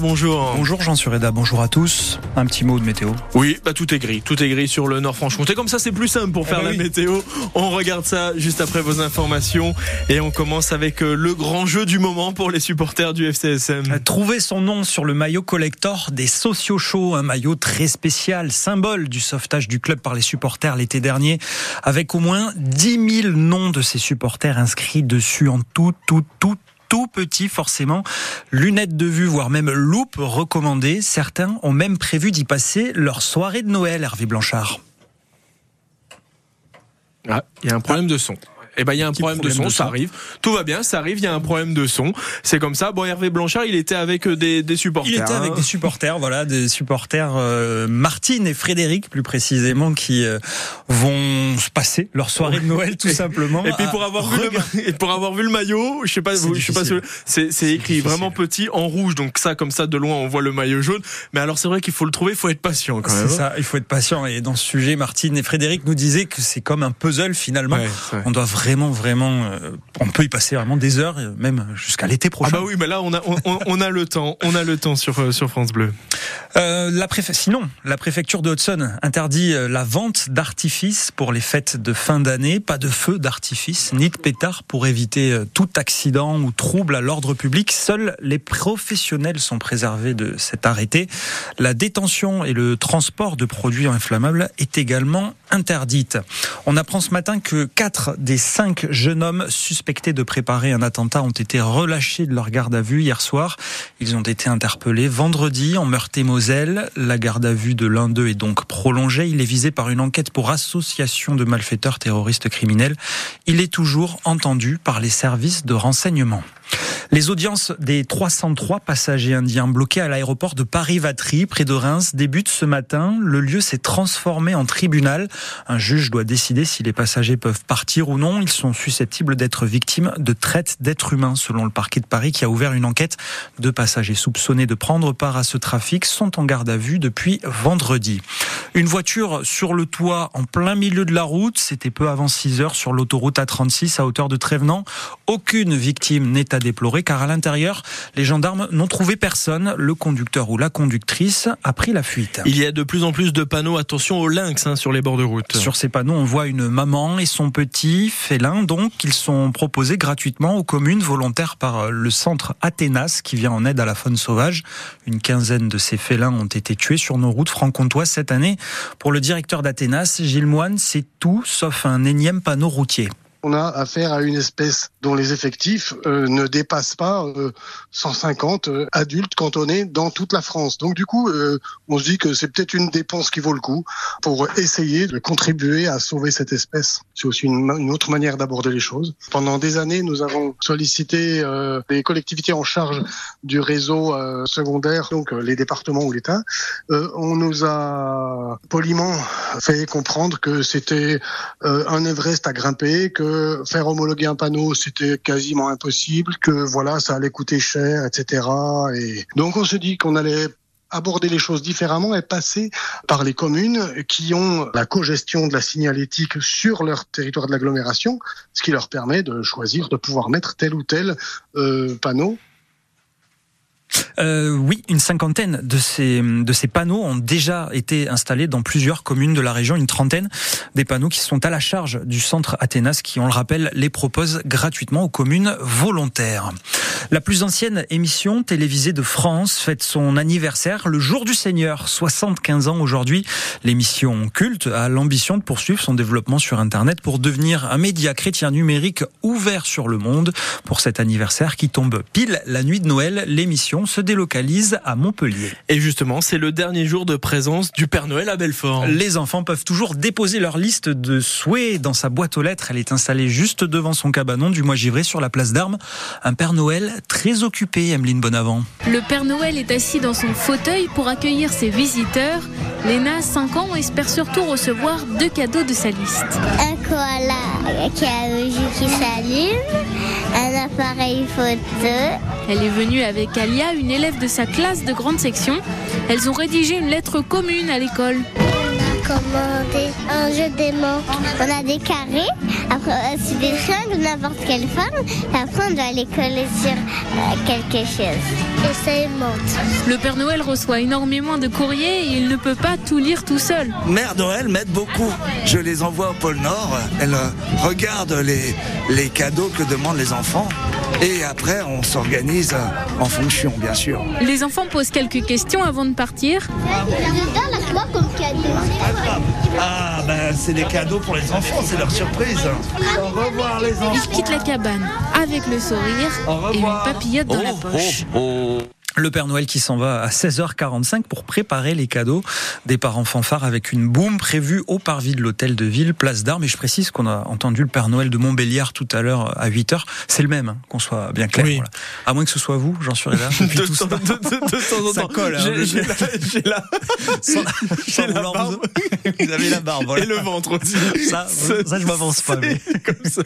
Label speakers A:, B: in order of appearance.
A: bonjour.
B: Bonjour Jean Sureda, bonjour à tous. Un petit mot de météo.
A: Oui, bah tout est gris, tout est gris sur le Nord-Franche-Comté. Comme ça, c'est plus simple pour faire
B: Eh ben
A: la
B: oui.
A: météo. On regarde ça juste après vos informations et on commence avec euh, le grand jeu du moment pour les supporters du FCSM.
B: Trouver son nom sur le maillot collector des Socio Show, un maillot très spécial, symbole du sauvetage du club par les supporters l'été dernier, avec au moins 10 000 noms de ces supporters inscrits dessus en tout, tout, tout tout petit forcément, lunettes de vue, voire même loupe recommandée. Certains ont même prévu d'y passer leur soirée de Noël, Hervé Blanchard.
A: Ah, il y a un problème de son. Eh ben, il y a un problème, de son,
B: de
A: ça
B: son.
A: arrive. Tout va bien, ça arrive, il y a un problème de son. C'est comme ça. Bon, Hervé Blanchard, il était avec euh, des, des supporters.
B: Il était avec
A: hein.
B: des supporters, voilà, des supporters euh, Martine et Frédéric plus précisément qui euh, vont se passer leur soirée de Noël tout simplement.
A: Et puis pour avoir vu le, et pour avoir vu le maillot, je sais pas, je sais pas, c'est c'est écrit
B: difficile.
A: vraiment petit en rouge, donc ça comme ça de loin on voit le maillot jaune. Mais alors c'est vrai qu'il faut le trouver, il faut être patient quand même.
B: C'est ça, il faut être patient. Et dans ce sujet, Martine et Frédéric nous disaient que c'est comme un puzzle finalement.
A: Ouais.
B: On doit vraiment, vraiment, euh, on peut y passer vraiment des heures, euh, même jusqu'à l'été
A: Ah
B: prochain.
A: bah oui, mais là on a on, a le temps, on a le temps sur euh, sur France Bleu.
B: Euh, la Sinon, la préfecture de Hudson interdit la vente d'artifices pour les fêtes de fin d'année. Pas de feux d'artifice, ni de pétards pour éviter tout accident ou trouble à l'ordre public. Seuls les professionnels sont préservés de cet arrêté. La détention et le transport de produits inflammables est également interdite. On apprend ce matin que quatre des cinq jeunes hommes suspectés de préparer un attentat ont été relâchés de leur garde à vue hier soir. Ils ont été interpellés vendredi en Meurthe-et-Moselle. La garde à vue de l'un d'eux est donc prolongée. Il est visé par une enquête pour association de malfaiteurs terroristes criminels. Il est toujours entendu par les services de renseignement. Les audiences des 303 passagers indiens bloqués à l'aéroport de Paris-Vatry, près de Reims, débutent ce matin. Le lieu s'est transformé en tribunal. Un juge doit décider si les passagers peuvent partir ou non. Ils sont susceptibles d'être victimes de traite d'êtres humains, selon le parquet de Paris qui a ouvert une enquête. Deux passagers soupçonnés de prendre part à ce trafic sont en garde à vue depuis vendredi. Une voiture sur le toit en plein milieu de la route, c'était peu avant 6 heures sur l'autoroute A36 à hauteur de Trévenant. Aucune victime n'est à déplorer car à l'intérieur, les gendarmes n'ont trouvé personne. Le conducteur ou la conductrice a pris la fuite.
A: Il y a de plus en plus de panneaux attention aux lynx hein, sur les bords de route.
B: Sur ces panneaux, on voit une maman et son petit Donc, ils sont proposés gratuitement aux communes volontaires par le centre Athénas qui vient en aide à la faune sauvage. Une quinzaine de ces félins ont été tués sur nos routes franc-comtoises cette année. Pour le directeur d'Athénas, Gilles Moine, c'est tout sauf un énième panneau routier.
C: On a affaire à une espèce dont les effectifs euh, ne dépassent pas euh, 150 euh, adultes cantonnés dans toute la France. Donc du coup, euh, on se dit que c'est peut-être une dépense qui vaut le coup pour essayer de contribuer à sauver cette espèce. C'est aussi une, une autre manière d'aborder les choses. Pendant des années, nous avons sollicité euh, les collectivités en charge du réseau euh, secondaire, donc euh, les départements ou l'État. Euh, on nous a poliment fait comprendre que c'était euh, un Everest à grimper, que faire homologuer un panneau c'était quasiment impossible, que voilà ça allait coûter cher, etc. Et donc on se dit qu'on allait aborder les choses différemment et passer par les communes qui ont la co-gestion de la signalétique sur leur territoire de l'agglomération, ce qui leur permet de choisir de pouvoir mettre tel ou tel euh, panneau
B: Euh, oui, une cinquantaine de ces, panneaux ont déjà été installés dans plusieurs communes de la région, une trentaine des panneaux qui sont à la charge du centre Athénas qui, on le rappelle, les propose gratuitement aux communes volontaires. La plus ancienne émission télévisée de France fête son anniversaire le jour du Seigneur, 75 ans aujourd'hui. L'émission culte a l'ambition de poursuivre son développement sur Internet pour devenir un média chrétien numérique ouvert sur le monde. Pour cet anniversaire qui tombe pile la nuit de Noël, l'émission se délocalise à Montpellier.
A: Et justement, c'est le dernier jour de présence du Père Noël à Belfort.
B: Les enfants peuvent toujours déposer leur liste de souhaits dans sa boîte aux lettres. Elle est installée juste devant son cabanon du mois givré sur la place d'Armes. Un Père Noël très occupé, Emeline Bonavent.
D: Le Père Noël est assis dans son fauteuil pour accueillir ses visiteurs. Léna, 5 ans, espère surtout recevoir deux cadeaux de sa liste.
E: un koala qui a qui s'allume, un appareil photo,
D: Elle est venue avec Alia, une élève de sa classe de grande section. Elles ont rédigé une lettre commune à l'école.
E: Commandé un jeu des manques. On a des carrés, après euh, c'est des triangles de n'importe quelle forme, et après on doit les coller sur euh, quelque chose. Et ça monte.
D: Le Père Noël reçoit énormément de courriers et il ne peut pas tout lire tout seul.
F: Mère Noël m'aide beaucoup. Je les envoie au pôle Nord. Elle euh, regarde les, les cadeaux que demandent les enfants. Et après, on s'organise en fonction, bien sûr.
D: Les enfants posent quelques questions avant de partir.
F: Ah, ben c'est des cadeaux pour les enfants, c'est leur surprise. Au revoir les
D: Ils
F: enfants.
D: quittent la cabane avec le sourire et une papillote dans la poche.
B: Le Père Noël qui s'en va à 16h45 pour préparer les cadeaux des parents fanfares avec une boum prévue au parvis de l'hôtel de ville, place d'Armes. Et je précise qu'on a entendu le Père Noël de Montbéliard tout à l'heure à 8h. C'est le même, hein, qu'on soit bien clair.
A: Oui.
B: voilà. À moins que ce soit vous, j'en suis là.
A: De temps, de- de- de temps en
B: Ça
A: temps.
B: colle, hein,
A: J'ai- la,
B: Sans-
A: la barbe
B: vous- avez la barbe, voilà.
A: et le ventre aussi.
B: Ça, ça, je m'avance pas, mais-
A: C'est comme ça.